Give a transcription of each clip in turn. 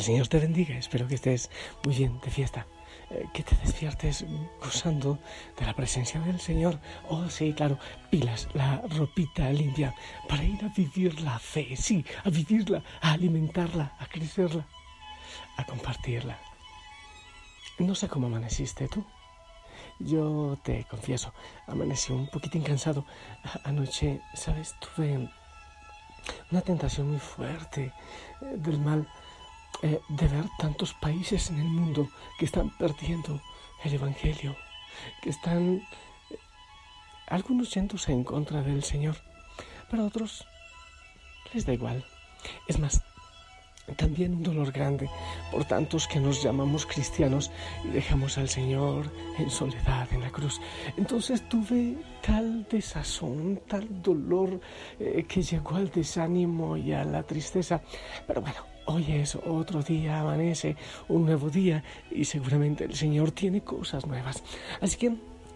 El Señor te bendiga, espero que estés muy bien de fiesta, eh, que te despiertes gozando de la presencia del Señor. Oh, sí, claro, pilas, la ropita limpia para ir a vivir la fe, sí, a vivirla, a alimentarla, a crecerla, a compartirla. No sé cómo amaneciste tú. Yo te confieso, amanecí un poquitín cansado. Anoche, ¿sabes? Tuve una tentación muy fuerte eh, del mal eh, de ver tantos países en el mundo que están perdiendo el Evangelio, que están eh, algunos yéndose en contra del Señor, pero otros les da igual. Es más, también un dolor grande por tantos que nos llamamos cristianos y dejamos al Señor en soledad en la cruz. Entonces tuve tal desazón, tal dolor eh, que llegó al desánimo y a la tristeza. Pero bueno, hoy es otro día, amanece, un nuevo día y seguramente el Señor tiene cosas nuevas. Así que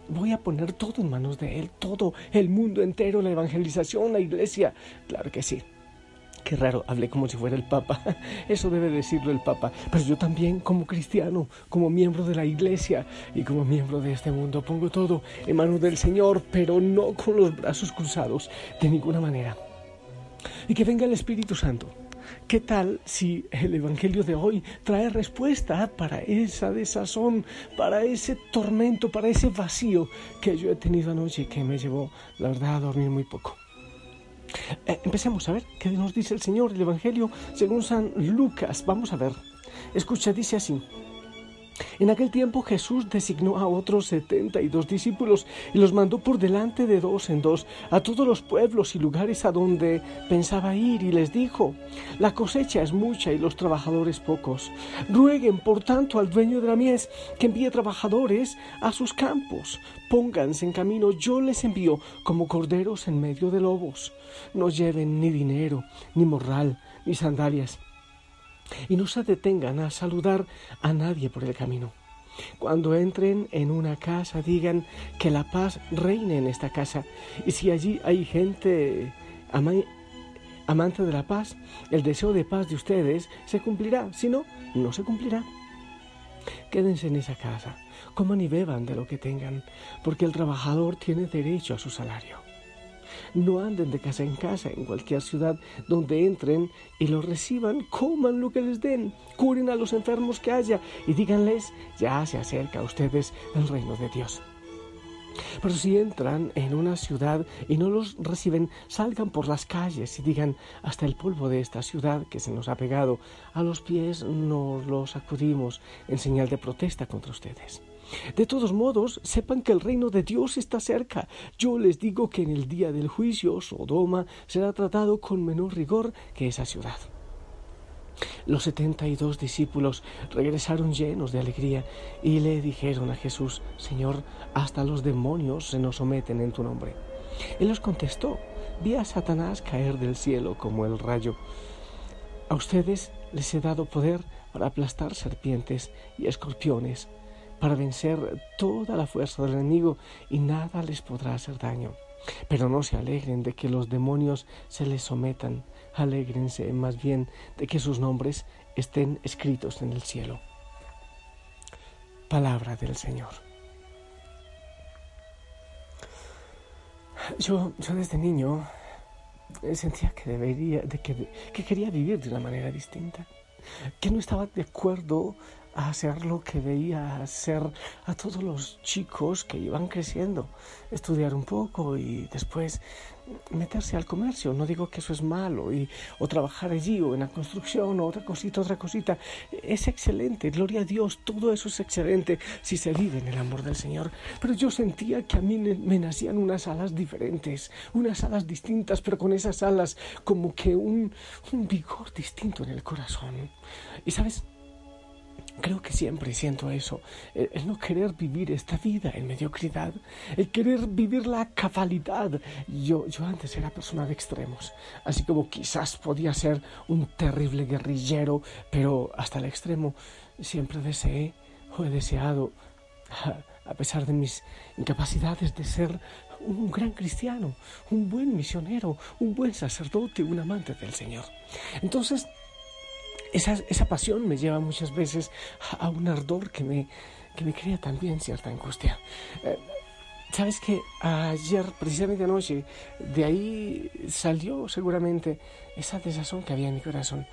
voy a poner todo en manos de Él, todo, el mundo entero, la evangelización, la iglesia. Claro que sí. Qué raro, hablé como si fuera el Papa. Eso debe decirlo el Papa. Pero yo también, como cristiano, como miembro de la Iglesia y como miembro de este mundo, pongo todo en manos del Señor, pero no con los brazos cruzados, de ninguna manera. Y que venga el Espíritu Santo. ¿Qué tal si el Evangelio de hoy trae respuesta para esa desazón, para ese tormento, para ese vacío que yo he tenido anoche y que me llevó, la verdad, a dormir muy poco? Eh, empecemos a ver qué nos dice el Señor, el Evangelio según San Lucas. Vamos a ver. Escucha, dice así. En aquel tiempo Jesús designó a otros setenta y dos discípulos y los mandó por delante de dos en dos a todos los pueblos y lugares a donde pensaba ir y les dijo, la cosecha es mucha y los trabajadores pocos. Rueguen por tanto al dueño de la mies que envíe trabajadores a sus campos. Pónganse en camino, yo les envío como corderos en medio de lobos. No lleven ni dinero, ni morral, ni sandalias y no se detengan a saludar a nadie por el camino. Cuando entren en una casa, digan que la paz reine en esta casa. Y si allí hay gente amante de la paz, el deseo de paz de ustedes se cumplirá. Si no, no se cumplirá. Quédense en esa casa, coman y beban de lo que tengan, porque el trabajador tiene derecho a su salario. No anden de casa en casa en cualquier ciudad donde entren y los reciban, coman lo que les den, curen a los enfermos que haya y díganles, ya se acerca a ustedes el reino de Dios. Pero si entran en una ciudad y no los reciben, salgan por las calles y digan, hasta el polvo de esta ciudad que se nos ha pegado a los pies nos lo sacudimos en señal de protesta contra ustedes. De todos modos, sepan que el reino de Dios está cerca. Yo les digo que en el día del juicio Sodoma será tratado con menor rigor que esa ciudad. Los setenta y dos discípulos regresaron llenos de alegría y le dijeron a Jesús, Señor, hasta los demonios se nos someten en tu nombre. Él les contestó, vi a Satanás caer del cielo como el rayo. A ustedes les he dado poder para aplastar serpientes y escorpiones para vencer toda la fuerza del enemigo y nada les podrá hacer daño. Pero no se alegren de que los demonios se les sometan, alégrense más bien de que sus nombres estén escritos en el cielo. Palabra del Señor. Yo, yo desde niño sentía que debería, de que, que quería vivir de una manera distinta, que no estaba de acuerdo hacer lo que veía hacer a todos los chicos que iban creciendo, estudiar un poco y después meterse al comercio. No digo que eso es malo, y, o trabajar allí, o en la construcción, o otra cosita, otra cosita. Es excelente, gloria a Dios, todo eso es excelente si se vive en el amor del Señor. Pero yo sentía que a mí me nacían unas alas diferentes, unas alas distintas, pero con esas alas como que un, un vigor distinto en el corazón. Y sabes, Creo que siempre siento eso, el, no querer vivir esta vida en mediocridad, el querer vivir la cabalidad. Yo, yo antes era persona de extremos, así como quizás podía ser un terrible guerrillero, pero hasta el extremo siempre deseé o he deseado, a pesar de mis incapacidades, de ser un gran cristiano, un buen misionero, un buen sacerdote, un amante del Señor. Entonces, esa, esa pasión me lleva muchas veces a un ardor que me, que me crea también cierta angustia. Eh, Sabes que ayer, precisamente anoche, de ahí salió seguramente esa desazón que había en mi corazón.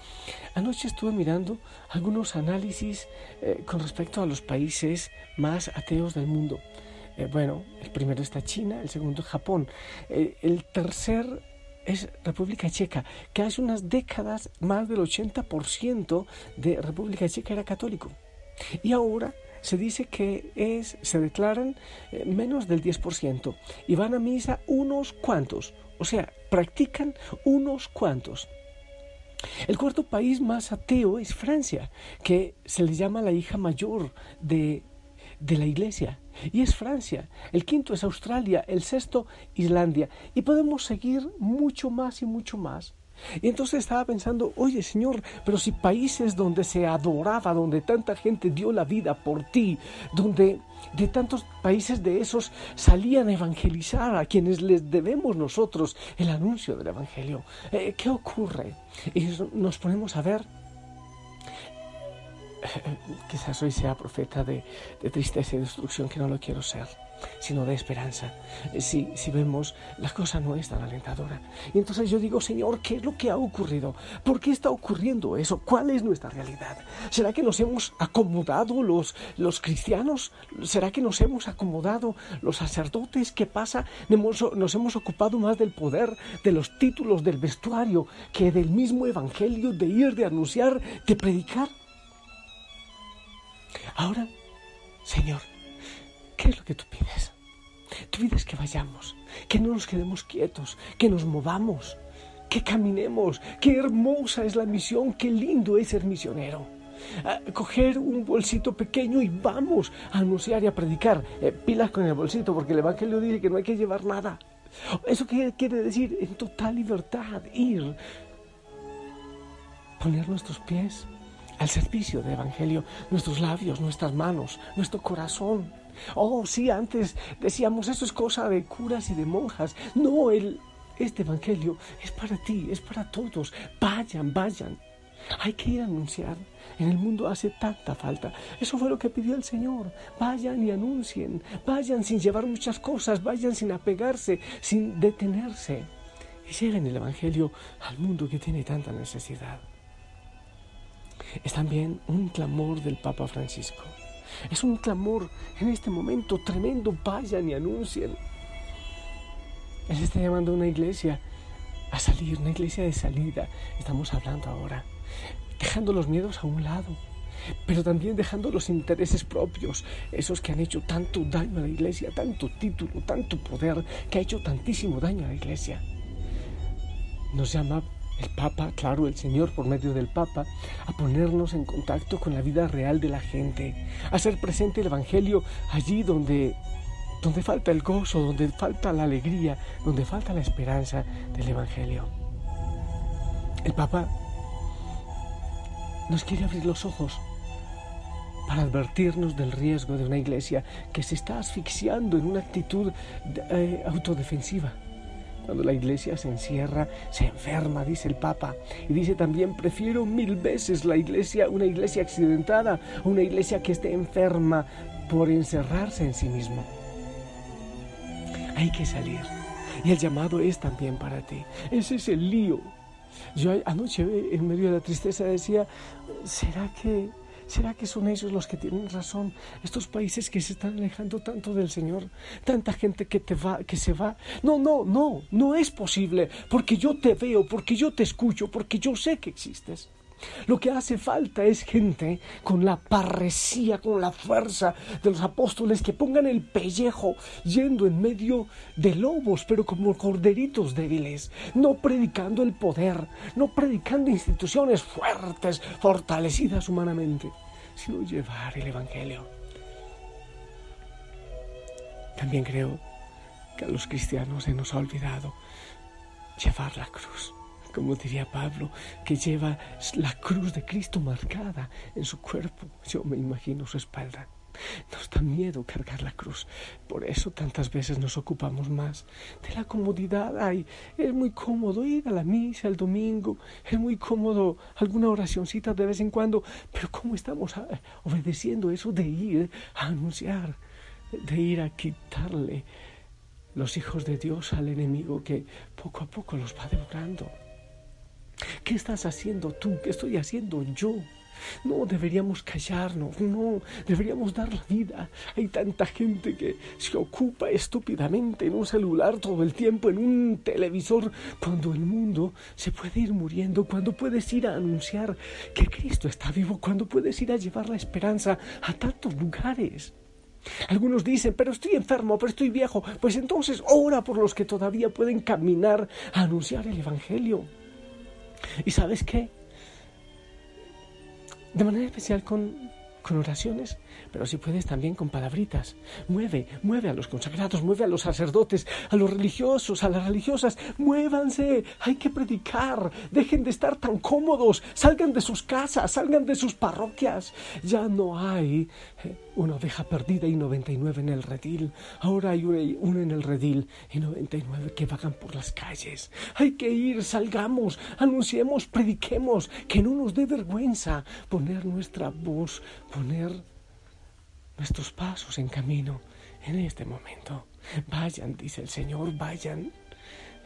Anoche estuve mirando algunos análisis eh, con respecto a los países más ateos del mundo. Eh, bueno, el primero está China, el segundo Japón, el tercer es República Checa, que hace unas décadas más del 80% de República Checa era católico. Y ahora se dice que es, se declaran eh, menos del 10% y van a misa unos cuantos, o sea, practican unos cuantos. El cuarto país más ateo es Francia, que se le llama la hija mayor de, de la iglesia. Y es Francia. El quinto es Australia. El sexto, Islandia. Y podemos seguir mucho más y mucho más. Y entonces estaba pensando, oye Señor, pero si países donde se adoraba, donde tanta gente dio la vida por ti, donde de tantos países de esos salían a evangelizar a quienes les debemos nosotros el anuncio del Evangelio, eh, ¿qué ocurre? Y nos ponemos a ver quizás hoy sea profeta de, tristeza y destrucción, que no lo quiero ser sino de esperanza. Si, si vemos, la cosa no es tan alentadora. Y entonces yo digo, Señor, ¿qué es lo que ha ocurrido? ¿Por qué está ocurriendo eso? ¿Cuál es nuestra realidad? ¿Será que nos hemos acomodado los, los cristianos? ¿Será que nos hemos acomodado los sacerdotes? ¿Qué pasa? Nos hemos ocupado más del poder, de los títulos, del vestuario, que del mismo evangelio, de ir, de anunciar, de predicar. Ahora, Señor, ¿Qué es lo que tú pides? Tú pides que vayamos, que no nos quedemos quietos, que nos movamos, que caminemos. Qué hermosa es la misión, qué lindo es ser misionero. coger un bolsito pequeño y vamos a anunciar y a predicar. Eh, pilas con el bolsito, porque el Evangelio dice que no hay que llevar nada. ¿Eso qué quiere decir? En total libertad, ir, poner nuestros pies al servicio del Evangelio, nuestros labios, nuestras manos, nuestro corazón Oh, sí, antes decíamos, eso es cosa de curas y de monjas. No, el, este Evangelio es para ti, es para todos. Vayan, vayan. Hay que ir a anunciar. En el mundo hace tanta falta. Eso fue lo que pidió el Señor. Vayan y anuncien. Vayan sin llevar muchas cosas. Vayan sin apegarse, sin detenerse. Y lleven el Evangelio al mundo que tiene tanta necesidad. Es también un clamor del Papa Francisco. Es un clamor en este momento tremendo. Vayan y anuncien. Él está llamando a una iglesia a salir, una iglesia de salida. Estamos hablando ahora. Dejando los miedos a un lado, pero también dejando los intereses propios, esos que han hecho tanto daño a la iglesia, tanto título, tanto poder, que ha hecho tantísimo daño a la iglesia. Nos llama el Papa, claro, el Señor por medio del Papa, a ponernos en contacto con la vida real de la gente, a hacer presente el Evangelio allí donde, donde falta el gozo, donde falta la alegría, donde falta la esperanza del Evangelio. El Papa nos quiere abrir los ojos para advertirnos del riesgo de una iglesia que se está asfixiando en una actitud eh, autodefensiva cuando la iglesia se encierra, se enferma, dice el Papa. Y dice también, prefiero mil veces la iglesia, una iglesia accidentada, una iglesia que esté enferma por encerrarse en sí mismo. Hay que salir. Y el llamado es también para ti. Ese es el lío. Yo anoche en medio de la tristeza decía, ¿será que ¿Será que son ellos los que tienen razón? Estos países que se están alejando tanto del Señor, tanta gente que te va, que se va. No, no, no, no es posible, porque yo te veo, porque yo te escucho, porque yo sé que existes. Lo que hace falta es gente con la parresía, con la fuerza de los apóstoles que pongan el pellejo yendo en medio de lobos, pero como corderitos débiles, no predicando el poder, no predicando instituciones fuertes, fortalecidas humanamente, sino llevar el Evangelio. También creo que a los cristianos se nos ha olvidado llevar la cruz como diría Pablo, que lleva la cruz de Cristo marcada en su cuerpo. Yo me imagino su espalda. Nos da miedo cargar la cruz. Por eso tantas veces nos ocupamos más de la comodidad. Ay, es muy cómodo ir a la misa el domingo, es muy cómodo alguna oracioncita de vez en cuando, pero ¿cómo estamos ah, obedeciendo eso de ir a anunciar, de ir a quitarle los hijos de Dios al enemigo que poco a poco los va devorando? ¿Qué estás haciendo tú? ¿Qué estoy haciendo yo? No deberíamos callarnos, no, deberíamos dar la vida. Hay tanta gente que se ocupa estúpidamente en un celular todo el tiempo, en un televisor, cuando el mundo se puede ir muriendo, cuando puedes ir a anunciar que Cristo está vivo, cuando puedes ir a llevar la esperanza a tantos lugares. Algunos dicen, pero estoy enfermo, pero estoy viejo. Pues entonces ora por los que todavía pueden caminar a anunciar el Evangelio. ¿Y sabes qué? De manera especial con, con oraciones, pero si puedes también con palabritas. Mueve, mueve a los consagrados, mueve a los sacerdotes, a los religiosos, a las religiosas. Muévanse, hay que predicar. Dejen de estar tan cómodos. Salgan de sus casas, salgan de sus parroquias. Ya no hay eh, una oveja perdida y 99 en el redil. Ahora hay una en el redil y 99 que vagan por las calles. Hay que ir, salgamos, anunciemos, prediquemos, que no nos dé vergüenza poner nuestra voz, poner nuestros pasos en camino en este momento. Vayan, dice el Señor, vayan.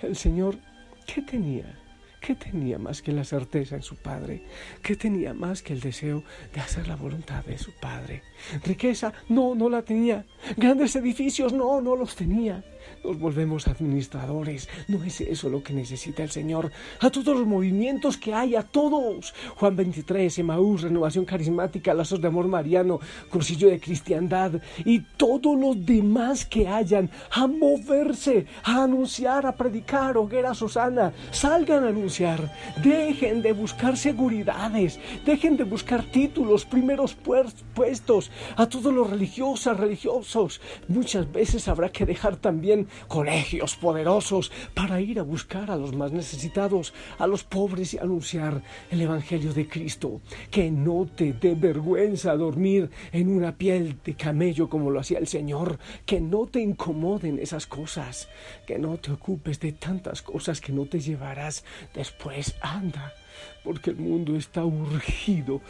El Señor, ¿qué tenía? ¿Qué tenía más que la certeza en su Padre? ¿Qué tenía más que el deseo de hacer la voluntad de su Padre? Riqueza, no, no la tenía. Grandes edificios, no, no los tenía nos volvemos administradores. No es eso lo que necesita el Señor. A todos los movimientos que hay, a todos. Juan 23, Emaús, Renovación Carismática, Lazos de Amor Mariano, Cursillo de Cristiandad y todos los demás que hayan a moverse, a anunciar, a predicar, hoguera Susana. Salgan a anunciar. Dejen de buscar seguridades. Dejen de buscar títulos, primeros puestos. A todos los religiosos, religiosos. Muchas veces habrá que dejar también colegios poderosos para ir a buscar a los más necesitados, a los pobres y anunciar el Evangelio de Cristo. Que no te dé vergüenza dormir en una piel de camello como lo hacía el Señor. Que no te incomoden esas cosas. Que no te ocupes de tantas cosas que no te llevarás después. Anda porque el mundo está urgido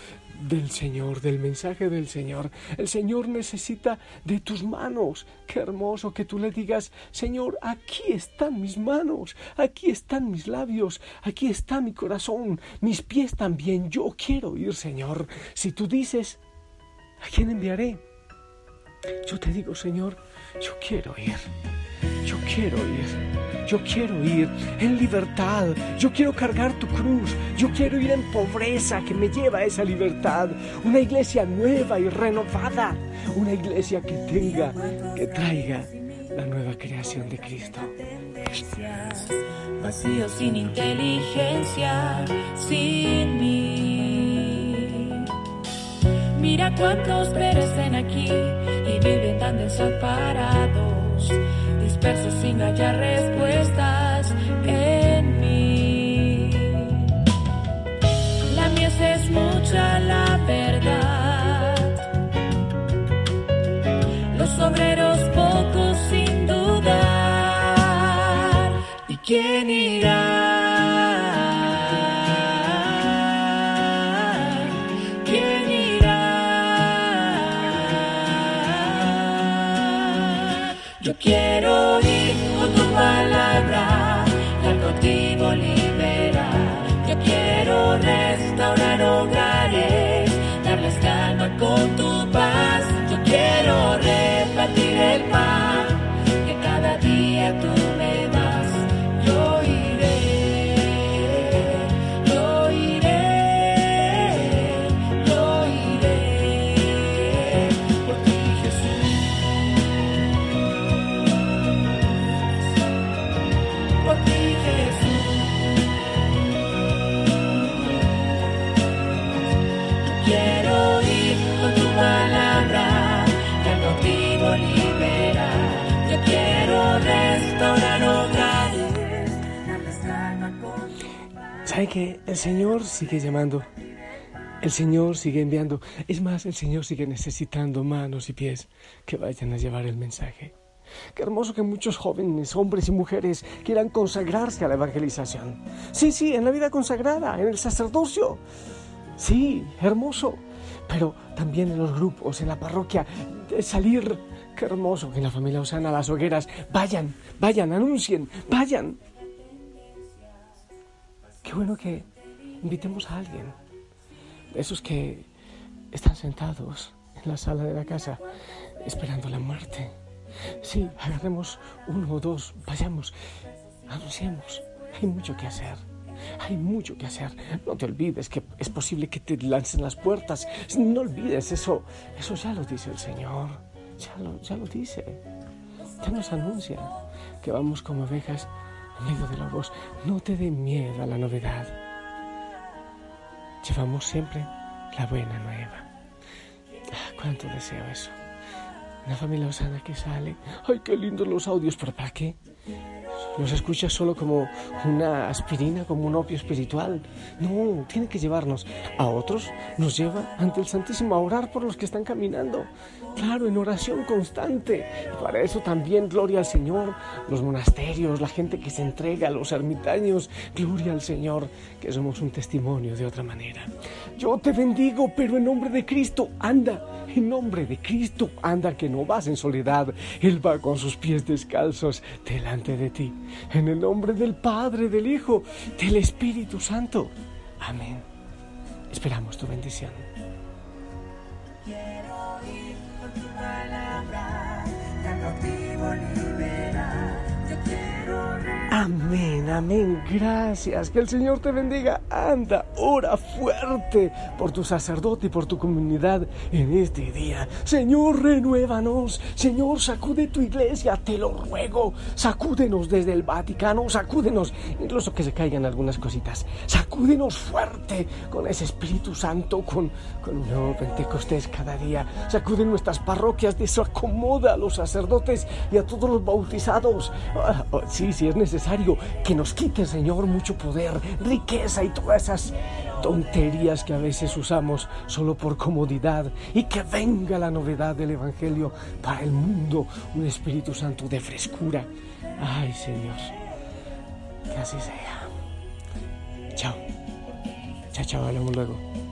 del Señor, del mensaje del Señor. El Señor necesita de tus manos. Qué hermoso que tú le digas, Señor, aquí están mis manos, aquí están mis labios, aquí está mi corazón, mis pies también. Yo quiero ir, Señor. Si tú dices, ¿a quién enviaré? Yo te digo, Señor, yo quiero ir. Yo quiero ir. Yo quiero ir en libertad. Yo quiero cargar tu cruz. Yo quiero ir en pobreza que me lleva a esa libertad. Una iglesia nueva y renovada. Una iglesia que tenga, que traiga la nueva creación de Cristo. Vacío sin inteligencia, sin mí. Mira cuántos perecen aquí y viven tan desamparados dispersos sin hallar respuestas en mí. La mies es mucha la verdad. Los obreros Yo quiero ir con tu palabra, al cautivo liberar. Yo quiero restaurar hogares, ¿Sabe que el Señor sigue llamando? El Señor sigue enviando. Es más, el Señor sigue necesitando manos y pies que vayan a llevar el mensaje. Qué hermoso que muchos jóvenes, hombres y mujeres, quieran consagrarse a la evangelización. Sí, sí, en la vida consagrada, en el sacerdocio. Sí, hermoso. Pero también en los grupos, en la parroquia, salir. Qué hermoso que en la familia Osana las hogueras vayan, vayan, anuncien, vayan. Qué bueno que invitemos a alguien, esos que están sentados en la sala de la casa esperando la muerte Sí, agarremos uno o dos, vayamos, anunciemos. Hay mucho que hacer. Hay mucho que hacer. No te olvides que es posible que te lancen las puertas. No olvides eso. Eso ya lo dice el Señor. Ya lo, ya lo dice. Ya nos anuncia que vamos como ovejas medio de lobos. No te dé miedo a la novedad. Llevamos siempre la buena nueva. Ah, cuánto deseo eso. Una familia osana que sale. ¡Ay, qué lindos los audios! ¿Pero para qué? Los escuchas solo como una aspirina, como un opio espiritual. No, tiene que llevarnos a otros. Nos lleva ante el Santísimo a orar por los que están caminando. Claro, en oración constante. Para eso también, gloria al Señor, los monasterios, la gente que se entrega, los ermitaños, gloria al Señor, que somos un testimonio de otra manera. Yo te bendigo, pero en nombre de Cristo, anda, en nombre de Cristo, anda, que no vas en soledad. Él va con sus pies descalzos delante de ti. En el nombre del Padre, del Hijo, del Espíritu Santo. Amén. Esperamos tu bendición. Amén, amén. Gracias. Que el Señor te bendiga. Anda, ora fuerte por tu sacerdote y por tu comunidad en este día. Señor, renuévanos. Señor, sacude tu iglesia, te lo ruego. Sacúdenos desde el Vaticano, sacúdenos, incluso que se caigan algunas cositas. Sacúdenos fuerte con ese Espíritu Santo, con, con Pentecostés cada día. Sacude nuestras parroquias, desacomoda a los sacerdotes y a todos los bautizados. Ah, oh, sí, sí, es que nos quite, Señor, mucho poder, riqueza y todas esas tonterías que a veces usamos solo por comodidad y que venga la novedad del Evangelio para el mundo, un Espíritu Santo de frescura. Ay, Señor, que así sea. Chao. Chao, chao, hablamos luego.